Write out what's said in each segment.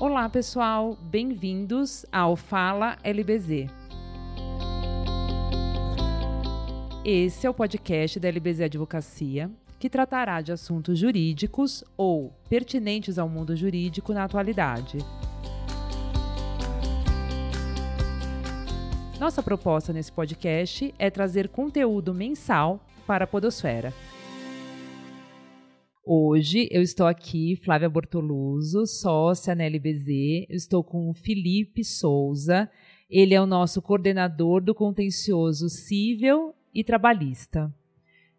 Olá, pessoal, bem-vindos ao Fala LBZ. Esse é o podcast da LBZ Advocacia, que tratará de assuntos jurídicos ou pertinentes ao mundo jurídico na atualidade. Nossa proposta nesse podcast é trazer conteúdo mensal para a Podosfera. Hoje eu estou aqui, Flávia Bortoluso, sócia na LBZ. Eu estou com o Felipe Souza. Ele é o nosso coordenador do contencioso civil e trabalhista.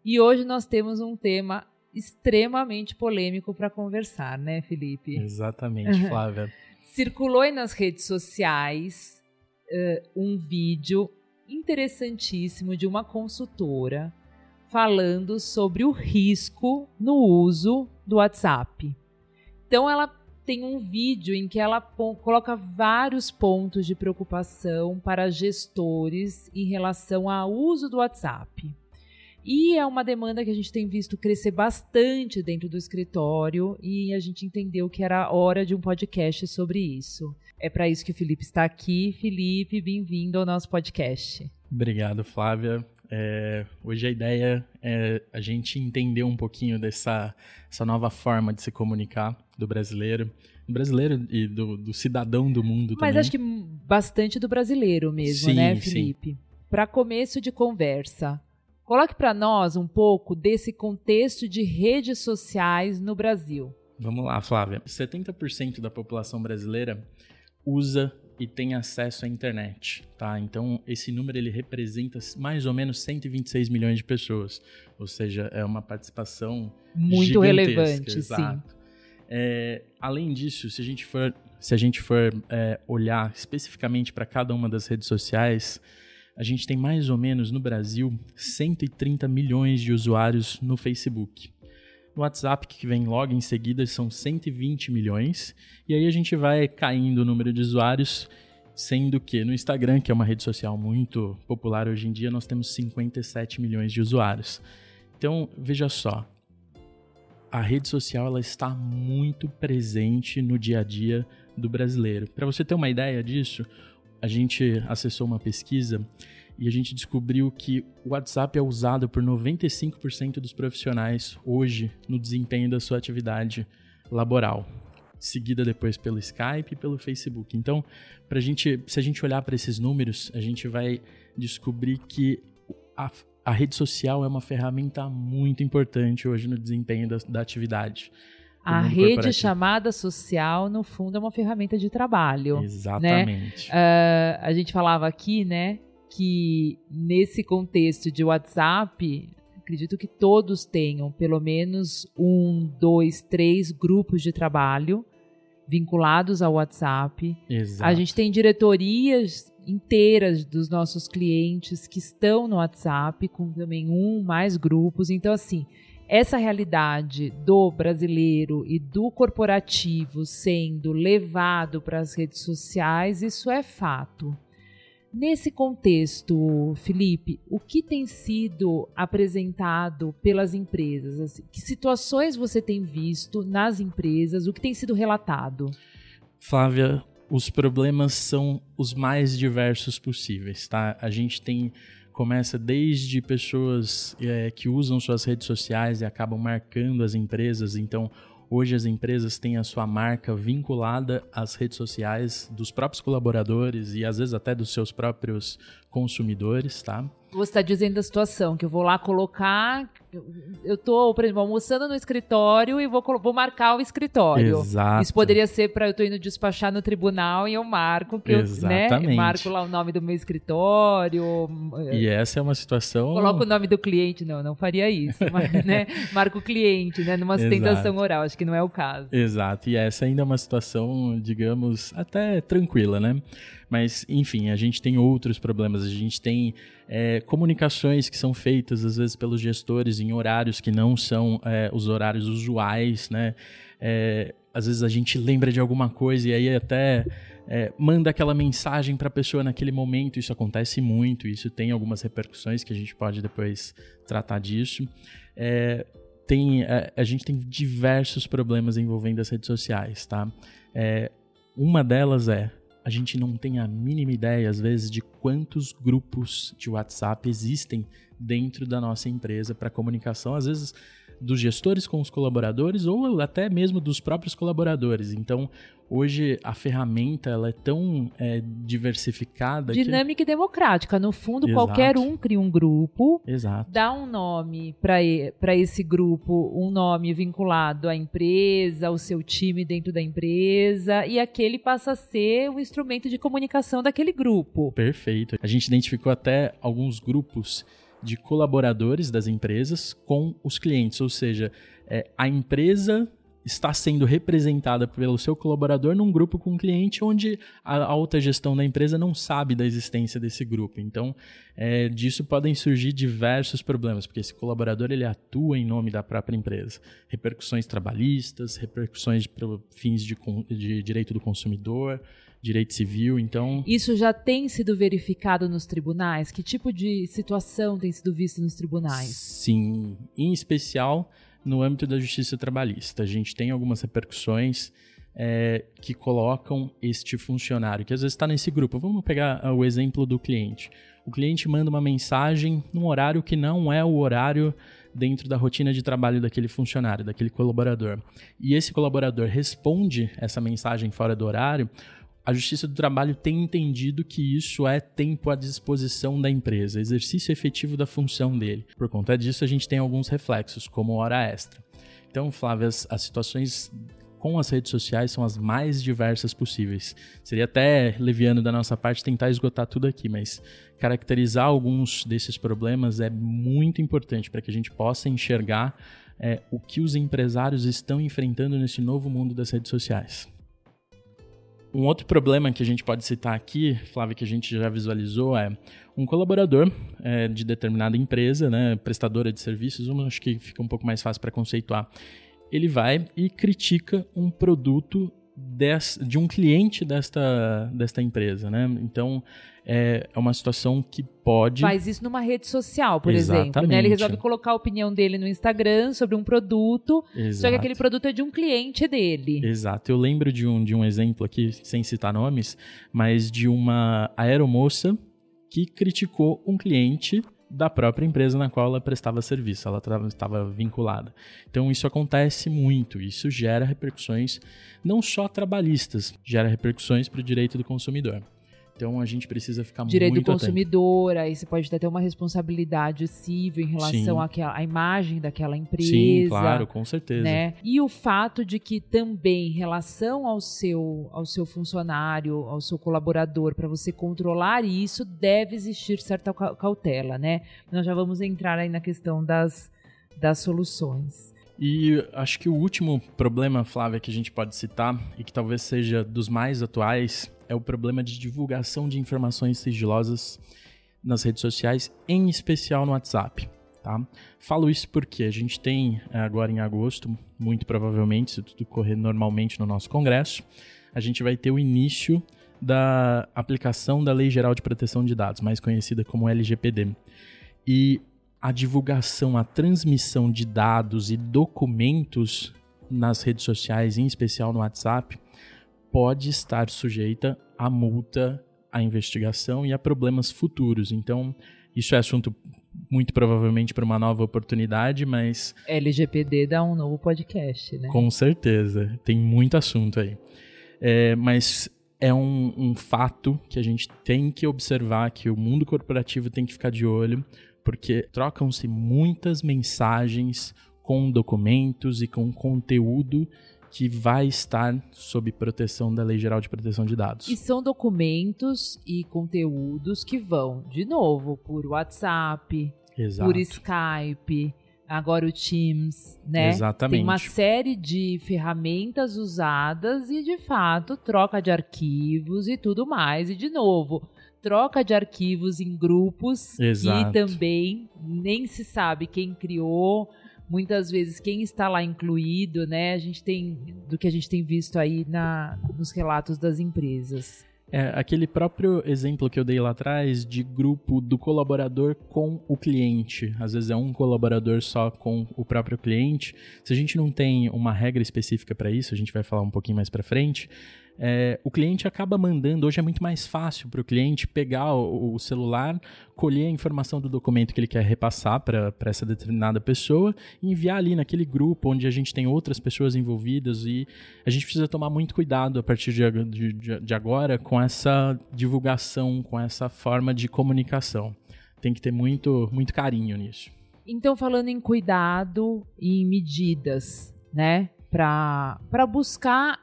E hoje nós temos um tema extremamente polêmico para conversar, né, Felipe? Exatamente, Flávia. Circulou aí nas redes sociais uh, um vídeo interessantíssimo de uma consultora falando sobre o risco no uso do WhatsApp. Então ela tem um vídeo em que ela coloca vários pontos de preocupação para gestores em relação ao uso do WhatsApp. E é uma demanda que a gente tem visto crescer bastante dentro do escritório e a gente entendeu que era hora de um podcast sobre isso. É para isso que o Felipe está aqui. Felipe, bem-vindo ao nosso podcast. Obrigado, Flávia. É, hoje a ideia é a gente entender um pouquinho dessa essa nova forma de se comunicar do brasileiro, do brasileiro e do, do cidadão do mundo Mas também. acho que bastante do brasileiro mesmo, sim, né, Felipe? Para começo de conversa, coloque para nós um pouco desse contexto de redes sociais no Brasil. Vamos lá, Flávia. 70% da população brasileira usa e tem acesso à internet, tá? Então esse número ele representa mais ou menos 126 milhões de pessoas, ou seja, é uma participação muito relevante, exato. sim. É, além disso, se a gente for se a gente for é, olhar especificamente para cada uma das redes sociais, a gente tem mais ou menos no Brasil 130 milhões de usuários no Facebook. WhatsApp, que vem logo em seguida, são 120 milhões. E aí a gente vai caindo o número de usuários, sendo que no Instagram, que é uma rede social muito popular hoje em dia, nós temos 57 milhões de usuários. Então, veja só, a rede social ela está muito presente no dia a dia do brasileiro. Para você ter uma ideia disso, a gente acessou uma pesquisa e a gente descobriu que o WhatsApp é usado por 95% dos profissionais hoje no desempenho da sua atividade laboral, seguida depois pelo Skype e pelo Facebook. Então, pra gente, se a gente olhar para esses números, a gente vai descobrir que a, a, rede social é uma ferramenta muito importante hoje no desempenho da, da atividade. A rede chamada social, no fundo, é uma ferramenta de trabalho. Né? Exatamente. Né? Uh, a gente falava aqui, né, que nesse contexto de WhatsApp, acredito que todos tenham pelo menos um, dois, três grupos de trabalho vinculados ao WhatsApp. Exato. A gente tem diretorias inteiras dos nossos clientes que estão no WhatsApp, com também um, mais grupos. Então, assim, essa realidade do brasileiro e do corporativo sendo levado para as redes sociais, isso é fato. Nesse contexto, Felipe, o que tem sido apresentado pelas empresas? Assim, que situações você tem visto nas empresas? O que tem sido relatado? Flávia, os problemas são os mais diversos possíveis, tá? A gente tem começa desde pessoas é, que usam suas redes sociais e acabam marcando as empresas, então Hoje as empresas têm a sua marca vinculada às redes sociais dos próprios colaboradores e às vezes até dos seus próprios consumidores, tá? Você está dizendo a situação que eu vou lá colocar, eu estou, por exemplo, almoçando no escritório e vou, vou marcar o escritório. Exato. Isso poderia ser para eu estou indo despachar no tribunal e eu marco que Exatamente. eu né, marco lá o nome do meu escritório. E essa é uma situação. Coloco o nome do cliente, não, não faria isso, mas, né? Marco o cliente, né? Numa sustentação oral, acho que não é o caso. Exato. E essa ainda é uma situação, digamos, até tranquila, né? Mas, enfim, a gente tem outros problemas. A gente tem é, comunicações que são feitas, às vezes, pelos gestores em horários que não são é, os horários usuais, né? É, às vezes a gente lembra de alguma coisa e aí até é, manda aquela mensagem para a pessoa naquele momento. Isso acontece muito, isso tem algumas repercussões que a gente pode depois tratar disso. É, tem, a, é, a, gente tem diversos problemas envolvendo as redes sociais, tá? É, Uma delas é a gente não tem a mínima ideia, às vezes, de quantos grupos de WhatsApp existem dentro da nossa empresa para comunicação. Às vezes, dos gestores com os colaboradores ou até mesmo dos próprios colaboradores. Então, hoje a ferramenta ela é tão é, diversificada. Dinâmica que... e democrática. No fundo, Exato. qualquer um cria um grupo, Exato. dá um nome para esse grupo, um nome vinculado à empresa, ao seu time dentro da empresa, e aquele passa a ser o instrumento de comunicação daquele grupo. Perfeito. A gente identificou até alguns grupos de colaboradores das empresas com os clientes, ou seja, é, a empresa está sendo representada pelo seu colaborador num grupo com um cliente onde a alta gestão da empresa não sabe da existência desse grupo. Então, é, disso podem surgir diversos problemas, porque esse colaborador ele atua em nome da própria empresa. Repercussões trabalhistas, repercussões para fins de, de direito do consumidor, direito civil, então... Isso já tem sido verificado nos tribunais? Que tipo de situação tem sido vista nos tribunais? Sim, em especial no âmbito da justiça trabalhista. A gente tem algumas repercussões é, que colocam este funcionário, que às vezes está nesse grupo. Vamos pegar ah, o exemplo do cliente. O cliente manda uma mensagem num horário que não é o horário dentro da rotina de trabalho daquele funcionário, daquele colaborador. E esse colaborador responde essa mensagem fora do horário, a Justiça do Trabalho tem entendido que isso é tempo à disposição da empresa, exercício efetivo da função dele. Por conta disso, a gente tem alguns reflexos, como hora extra. Então, Flávia, as, as situações com as redes sociais são as mais diversas possíveis. Seria até leviano da nossa parte tentar esgotar tudo aqui, mas caracterizar alguns desses problemas é muito importante para que a gente possa enxergar é, o que os empresários estão enfrentando nesse novo mundo das redes sociais. Um outro problema que a gente pode citar aqui, Flávio, que a gente já visualizou, é um colaborador é, de determinada empresa, né, prestadora de serviços, uma, acho que fica um pouco mais fácil para conceituar. Ele vai e critica um produto des, de um cliente desta, desta empresa, né? Então, é, é uma situação que pode... Faz isso numa rede social, por Exatamente. exemplo. Né? Ele resolve colocar a opinião dele no Instagram sobre um produto, Exato. só que aquele produto é de um cliente dele. Exato. Eu lembro de um, de um exemplo aqui, sem citar nomes, mas de uma aeromoça que criticou um cliente da própria empresa na qual ela prestava serviço, ela estava vinculada. Então isso acontece muito, isso gera repercussões não só trabalhistas, gera repercussões para o direito do consumidor. Então a gente precisa ficar Direito muito do consumidor, atento. aí você pode ter uma responsabilidade civil em relação à, à imagem daquela empresa. Sim, claro, com certeza. Né? E o fato de que também em relação ao seu, ao seu funcionário, ao seu colaborador, para você controlar isso, deve existir certa cautela, né? Nós já vamos entrar aí na questão das, das soluções. E acho que o último problema, Flávia, que a gente pode citar, e que talvez seja dos mais atuais, é o problema de divulgação de informações sigilosas nas redes sociais, em especial no WhatsApp. Tá? Falo isso porque a gente tem é, agora em agosto, muito provavelmente, se tudo correr normalmente no nosso congresso, a gente vai ter o início da aplicação da Lei Geral de Proteção de Dados, mais conhecida como LGPD. E a divulgação, a transmissão de dados e documentos nas redes sociais, em especial no WhatsApp, pode estar sujeita a multa, a investigação e a problemas futuros. Então, isso é assunto muito provavelmente para uma nova oportunidade, mas. LGPD dá um novo podcast, né? Com certeza, tem muito assunto aí. É, mas é um, um fato que a gente tem que observar, que o mundo corporativo tem que ficar de olho, porque trocam-se muitas mensagens com documentos e com conteúdo que vai estar sob proteção da Lei Geral de Proteção de Dados. E são documentos e conteúdos que vão, de novo, por WhatsApp, Exato. por Skype, agora o Teams, né? Exatamente. Tem uma série de ferramentas usadas e, de fato, troca de arquivos e tudo mais. E, de novo, troca de arquivos em grupos Exato. e também nem se sabe quem criou, muitas vezes quem está lá incluído, né? A gente tem do que a gente tem visto aí na, nos relatos das empresas. É, aquele próprio exemplo que eu dei lá atrás de grupo do colaborador com o cliente. Às vezes é um colaborador só com o próprio cliente. Se a gente não tem uma regra específica para isso, a gente vai falar um pouquinho mais para frente, é, o cliente acaba mandando. Hoje é muito mais fácil para o cliente pegar o, o, celular, colher a informação do documento que ele quer repassar para essa determinada pessoa e enviar ali naquele grupo onde a gente tem outras pessoas envolvidas. E a gente precisa tomar muito cuidado a partir de, de, de agora com essa divulgação, com essa forma de comunicação. Tem que ter muito, muito carinho nisso. Então, falando em cuidado e em medidas, né? Para buscar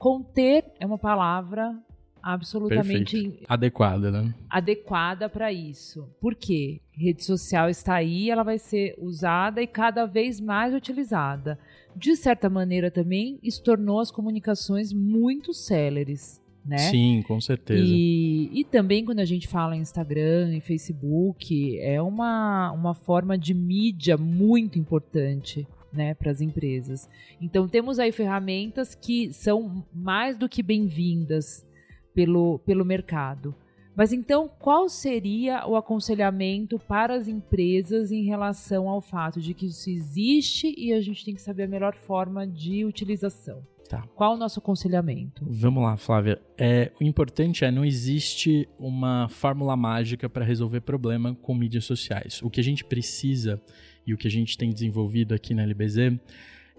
conter é uma palavra absolutamente Perfeito. adequada, né? Adequada para isso. Por quê? Rede social está aí, ela vai ser usada e cada vez mais utilizada. De certa maneira também, isso tornou as comunicações muito céleres. Né? Sim, com certeza. E, e também quando a gente fala em Instagram, em Facebook, é uma, uma forma de mídia muito importante né, para as empresas. Então temos aí ferramentas que são mais do que bem-vindas pelo, pelo mercado. Mas então, qual seria o aconselhamento para as empresas em relação ao fato de que isso existe e a gente tem que saber a melhor forma de utilização? Tá. Qual o nosso aconselhamento? Vamos lá, Flávia. É, o importante é não existe uma fórmula mágica para resolver problema com mídias sociais. O que a gente precisa e o que a gente tem desenvolvido aqui na LBZ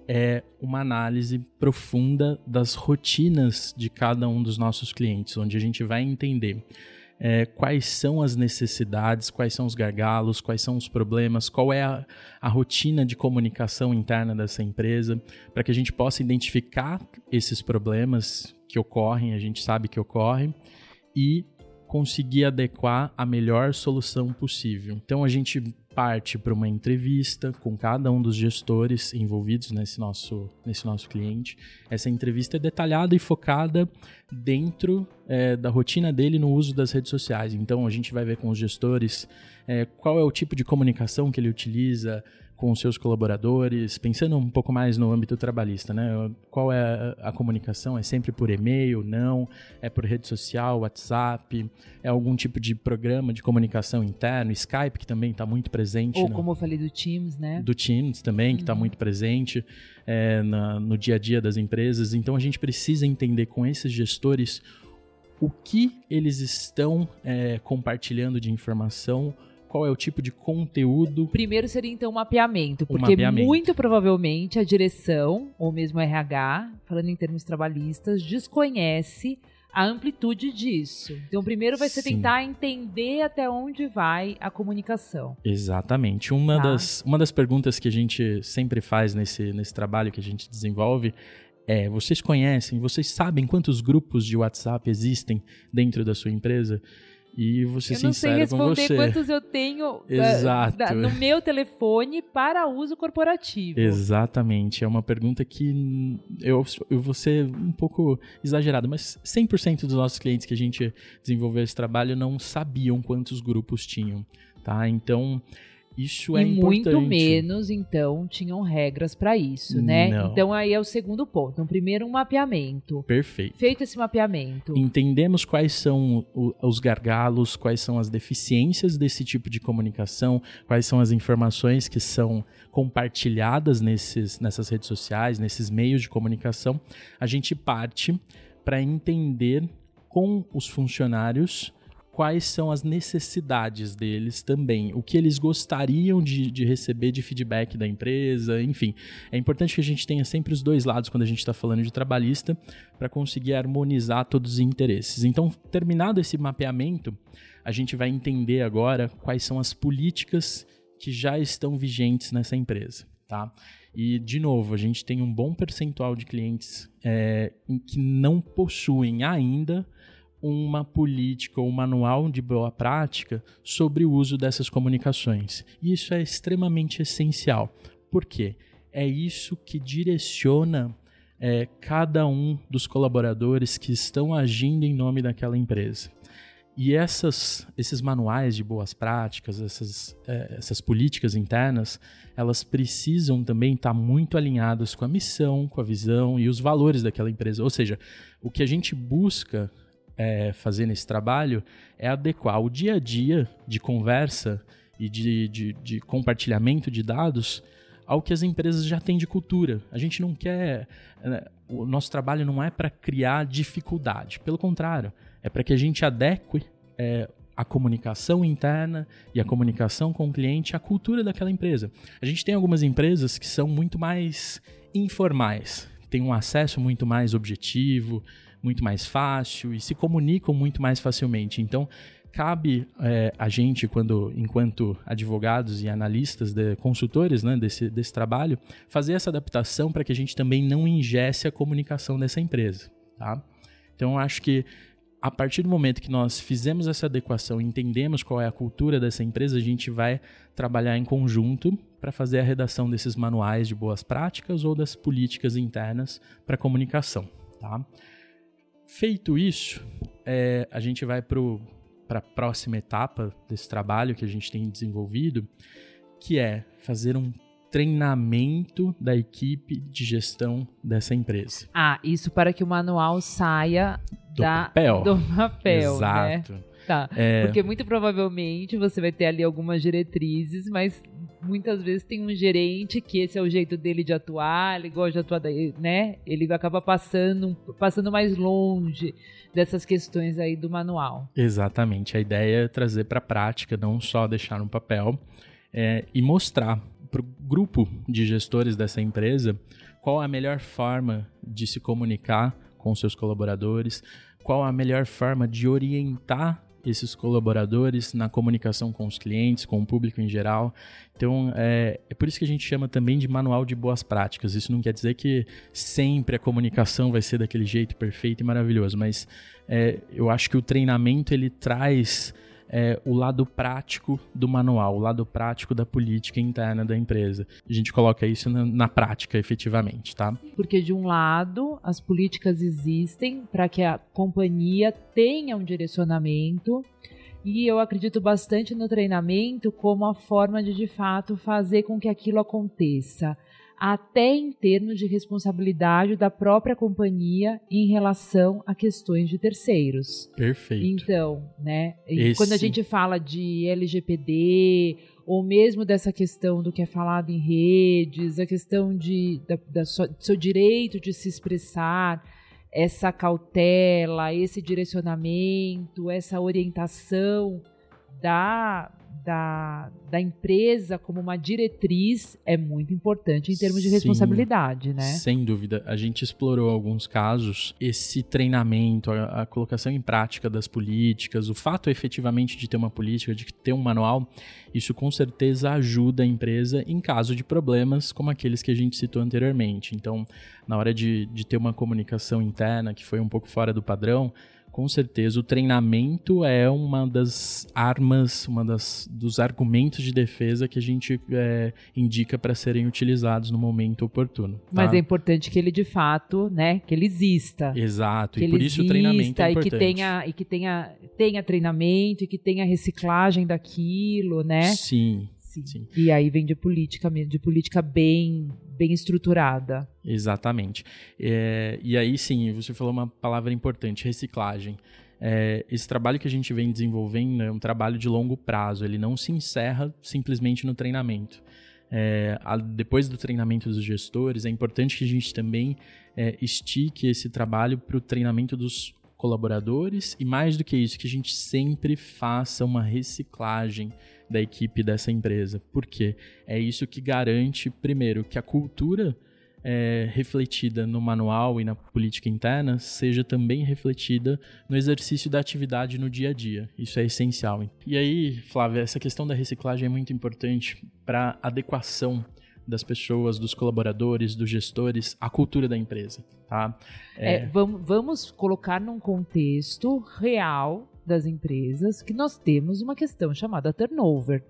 é uma análise profunda das rotinas de cada um dos nossos clientes, onde a gente vai entender é, quais são as necessidades, quais são os gargalos, quais são os problemas, qual é a, a rotina de comunicação interna dessa empresa, para que a gente possa identificar esses problemas que ocorrem, a gente sabe que ocorrem, e conseguir adequar a melhor solução possível. Então a gente parte para uma entrevista com cada um dos gestores envolvidos nesse nosso, nesse nosso cliente. Essa entrevista é detalhada e focada dentro é, da rotina dele no uso das redes sociais. Então a gente vai ver com os gestores é, qual é o tipo de comunicação que ele utiliza, com seus colaboradores, pensando um pouco mais no âmbito trabalhista, né? Qual é a, comunicação? É sempre por e-mail? Não? É por rede social, WhatsApp? É algum tipo de programa de comunicação interno? Skype, que também está muito presente. Ou no, como eu falei do Teams, né? Do Teams também, que está uhum. muito presente é, na, no dia a dia das empresas. Então a gente precisa entender com esses gestores o que eles estão é, compartilhando de informação qual é o tipo de conteúdo. Primeiro seria então o mapeamento, porque mapeamento. muito provavelmente a direção, ou mesmo a RH, falando em termos trabalhistas, desconhece a amplitude disso. Então, primeiro vai ser Sim. tentar entender até onde vai a comunicação. Exatamente. Uma, tá. das, uma das perguntas que a gente sempre faz nesse, nesse trabalho que a gente desenvolve é: vocês conhecem, vocês sabem quantos grupos de WhatsApp existem dentro da sua empresa? E você eu não sei responder quantos eu tenho eh, Exato. Da, no meu telefone para uso corporativo. Exatamente. É uma pergunta que eu, eu vou ser um pouco exagerado, mas 100% dos nossos clientes que a gente desenvolveu esse trabalho não sabiam quantos grupos tinham. Tá? Então, isso é e importante. muito menos, então, tinham regras para isso, né? Não. Então aí é o segundo ponto. Então, primeiro um mapeamento. Perfeito. Feito esse mapeamento. Entendemos quais são os gargalos, quais são as deficiências desse tipo de comunicação, quais são as informações que são compartilhadas nesses, nessas redes sociais, nesses meios de comunicação. A gente parte para entender com os funcionários quais são as necessidades deles também, o que eles gostariam de, de receber de feedback da empresa, enfim. É importante que a gente tenha sempre os dois lados quando a gente está falando de trabalhista, para conseguir harmonizar todos os interesses. Então, terminado esse mapeamento, a gente vai entender agora quais são as políticas que já estão vigentes nessa empresa. Tá? E, de novo, a gente tem um bom percentual de clientes é, que não possuem ainda uma política ou um manual de boa prática sobre o uso dessas comunicações. E isso é extremamente essencial. Por quê? É isso que direciona é, cada um dos colaboradores que estão agindo em nome daquela empresa. E essas, esses manuais de boas práticas, essas, é, essas políticas internas, elas precisam também estar muito alinhadas com a missão, com a visão e os valores daquela empresa. Ou seja, o que a gente busca é, fazer nesse trabalho é adequar o dia a dia de conversa e de, de, de compartilhamento de dados ao que as empresas já têm de cultura. A gente não quer. Né, o nosso trabalho não é para criar dificuldade, pelo contrário, é para que a gente adeque é, a comunicação interna e a comunicação com o cliente à cultura daquela empresa. A gente tem algumas empresas que são muito mais informais, têm um acesso muito mais objetivo, muito mais fácil e se comunicam muito mais facilmente. Então, cabe é, a gente, quando, enquanto advogados e analistas, de, consultores né, desse, desse trabalho, fazer essa adaptação para que a gente também não ingesse a comunicação dessa empresa. Tá? Então, acho que a partir do momento que nós fizemos essa adequação, entendemos qual é a cultura dessa empresa, a gente vai trabalhar em conjunto para fazer a redação desses manuais de boas práticas ou das políticas internas para comunicação. Tá? Feito isso, é, a gente vai para a próxima etapa desse trabalho que a gente tem desenvolvido, que é fazer um treinamento da equipe de gestão dessa empresa. Ah, isso para que o manual saia do da, papel. do papel, Exato. né? Tá. É... Porque muito provavelmente você vai ter ali algumas diretrizes, mas muitas vezes tem um gerente que esse é o jeito dele de atuar, ele gosta de atuar, daí, né? Ele acaba passando, passando mais longe dessas questões aí do manual. Exatamente. A ideia é trazer para a prática, não só deixar no papel é, e mostrar para o grupo de gestores dessa empresa qual a melhor forma de se comunicar com seus colaboradores, qual a melhor forma de orientar esses colaboradores na comunicação com os clientes, com o público em geral. Então, é, é, por isso que a gente chama também de manual de boas práticas. Isso não quer dizer que sempre a comunicação vai ser daquele jeito perfeito e maravilhoso, mas é, eu acho que o treinamento ele traz é, o lado prático do manual, o lado prático da política interna da empresa. A gente coloca isso na, na prática, efetivamente, tá? Porque de um lado, as políticas existem para que a companhia tenha um direcionamento e eu acredito bastante no treinamento como a forma de de fato fazer com que aquilo aconteça até em termos de responsabilidade da própria companhia em relação a questões de terceiros. Perfeito. Então, né, Esse... quando a gente fala de LGPD ou mesmo dessa questão do que é falado em redes, a questão de, da, da so, do seu direito de se expressar, essa cautela, esse direcionamento, essa orientação da, da, da empresa como uma diretriz é muito importante em termos de Sim, responsabilidade, né? Sem dúvida. A gente explorou alguns casos, esse treinamento, a, a, colocação em prática das políticas, o fato efetivamente de ter uma política, de ter um manual, isso com certeza ajuda a empresa em caso de problemas como aqueles que a gente citou anteriormente. Então, na hora de, de ter uma comunicação interna que foi um pouco fora do padrão, com certeza o treinamento é uma das armas, uma das dos argumentos de defesa que a gente é, indica para serem utilizados no momento oportuno. Tá? Mas é importante que ele de fato, né, que ele exista. Exato. Que e por isso o treinamento é importante. E que tenha e que tenha tenha treinamento e que tenha reciclagem daquilo, né? Sim. Sim. Sim. E aí vem de política mesmo, de política bem, bem estruturada. Exatamente. É, e aí sim, você falou uma palavra importante, reciclagem. É, esse trabalho que a gente vem desenvolvendo é um trabalho de longo prazo, ele não se encerra simplesmente no treinamento. É, a, depois do treinamento dos gestores, é importante que a gente também é, estique esse trabalho para o treinamento dos colaboradores e mais do que isso, que a gente sempre faça uma reciclagem da equipe dessa empresa. Porque é isso que garante, primeiro, que a cultura é, refletida no manual e na política interna seja também refletida no exercício da atividade no dia a dia. Isso é essencial. E aí, Flávia, essa questão da reciclagem é muito importante para adequação das pessoas, dos colaboradores, dos gestores, à cultura da empresa. Tá? É... É, vamos, vamos colocar num contexto real das empresas que nós temos uma questão chamada turnover.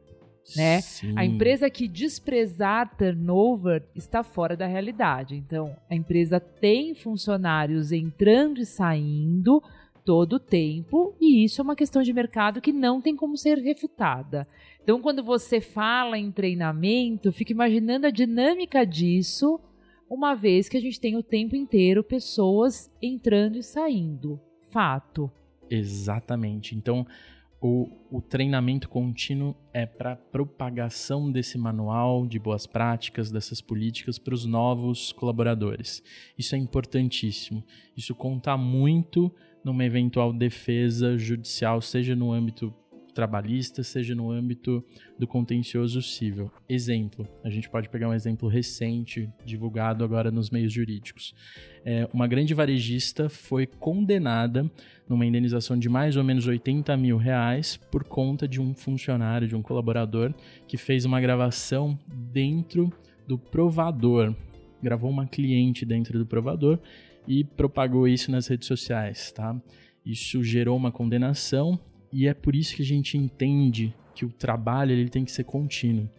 Né? A empresa que desprezar turnover está fora da realidade. Então, a empresa tem funcionários entrando e saindo todo o tempo, e isso é uma questão de mercado que não tem como ser refutada. Então, quando você fala em treinamento, fica imaginando a dinâmica disso, uma vez que a gente tem o tempo inteiro pessoas entrando e saindo. Fato. Exatamente. Então, o, o treinamento contínuo é para propagação desse manual de boas práticas, dessas políticas para os novos colaboradores. Isso é importantíssimo. Isso conta muito numa eventual defesa judicial, seja no âmbito trabalhista, seja no âmbito do contencioso civil. Exemplo, a gente pode pegar um exemplo recente, divulgado agora nos meios jurídicos. É, uma grande varejista foi condenada numa indenização de mais ou menos 80 mil reais por conta de um funcionário, de um colaborador, que fez uma gravação dentro do provador. Gravou uma cliente dentro do provador e propagou isso nas redes sociais, tá? Isso gerou uma condenação e é por isso que a gente entende que o trabalho ele tem que ser contínuo.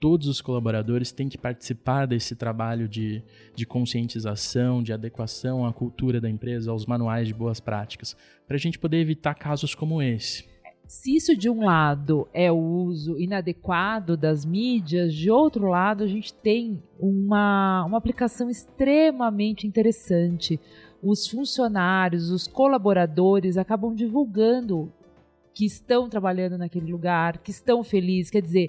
Todos os colaboradores têm que participar desse trabalho de, de conscientização, de adequação à cultura da empresa, aos manuais de boas práticas, para a gente poder evitar casos como esse. Se isso de um lado é o uso inadequado das mídias, de outro lado a gente tem uma, uma aplicação extremamente interessante. Os funcionários, os colaboradores acabam divulgando que estão trabalhando naquele lugar, que estão felizes. Quer dizer,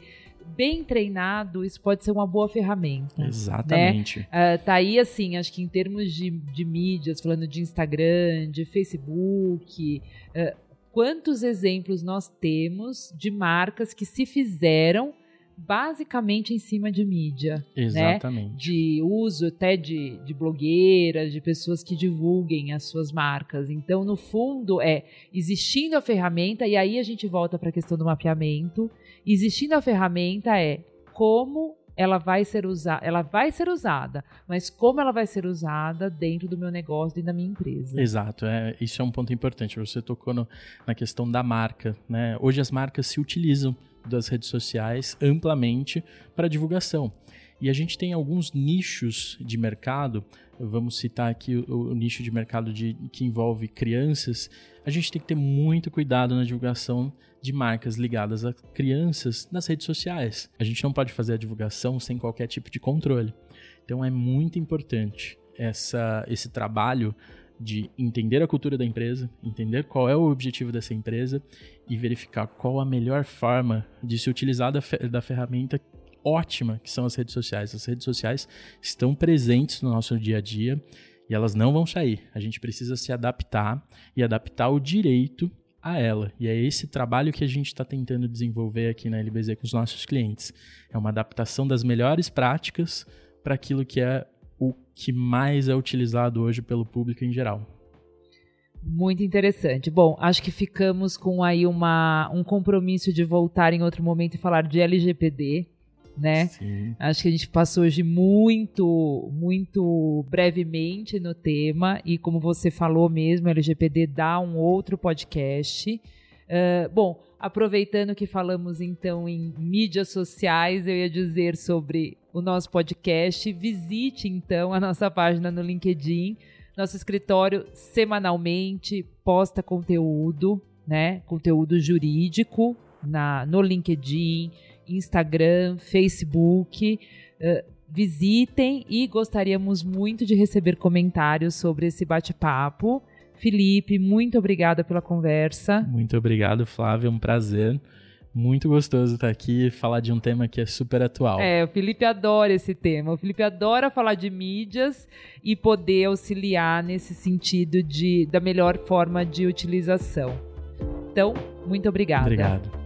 bem treinado, isso pode ser uma boa ferramenta. Né? Exatamente. Né? Uh, tá aí, assim, acho que em termos de, de mídias, falando de Instagram, de Facebook, uh, quantos exemplos nós temos de marcas que se fizeram basicamente em cima de mídia. Né? Exatamente. Né? De uso até de, de blogueiras, de pessoas que divulguem as suas marcas. Então, no fundo, é existindo a ferramenta, e aí a gente volta para a questão do mapeamento. Existindo a ferramenta é como ela vai ser usada, ela vai ser usada, mas como ela vai ser usada dentro do meu negócio e da minha empresa. Exato, é, isso é um ponto importante. Você tocou no, na questão da marca, né? Hoje as marcas se utilizam das redes sociais amplamente para divulgação. E a gente tem alguns nichos de mercado, vamos citar aqui o, o, nicho de mercado de, que envolve crianças. A gente tem que ter muito cuidado na divulgação de marcas ligadas a crianças nas redes sociais. A gente não pode fazer a divulgação sem qualquer tipo de controle. Então é muito importante essa, esse trabalho de entender a cultura da empresa, entender qual é o objetivo dessa empresa e verificar qual a melhor forma de se utilizar da, da ferramenta ótima que são as redes sociais. As redes sociais estão presentes no nosso dia a dia e elas não vão sair. A gente precisa se adaptar e adaptar o direito a ela. E é esse trabalho que a gente está tentando desenvolver aqui na LBZ com os nossos clientes. É uma adaptação das melhores práticas para aquilo que é que mais é utilizado hoje pelo público em geral. Muito interessante. Bom, acho que ficamos com aí uma, um compromisso de voltar em outro momento e falar de LGPD, né? Sim. Acho que a gente passou hoje muito, muito brevemente no tema e como você falou mesmo, LGPD dá um outro podcast. Uh, bom, aproveitando que falamos então em mídias sociais, eu ia dizer sobre o nosso podcast. Visite então a nossa página no LinkedIn. Nosso escritório semanalmente posta conteúdo, né? Conteúdo jurídico na, no LinkedIn, Instagram, Facebook. Uh, visitem e gostaríamos muito de receber comentários sobre esse bate-papo. Felipe, muito obrigada pela conversa. Muito obrigado, Flávio. É um prazer. Muito gostoso estar aqui e falar de um tema que é super atual. É, o Felipe adora esse tema. O Felipe adora falar de mídias e poder auxiliar nesse sentido de, da melhor forma de utilização. Então, muito obrigada. Obrigado.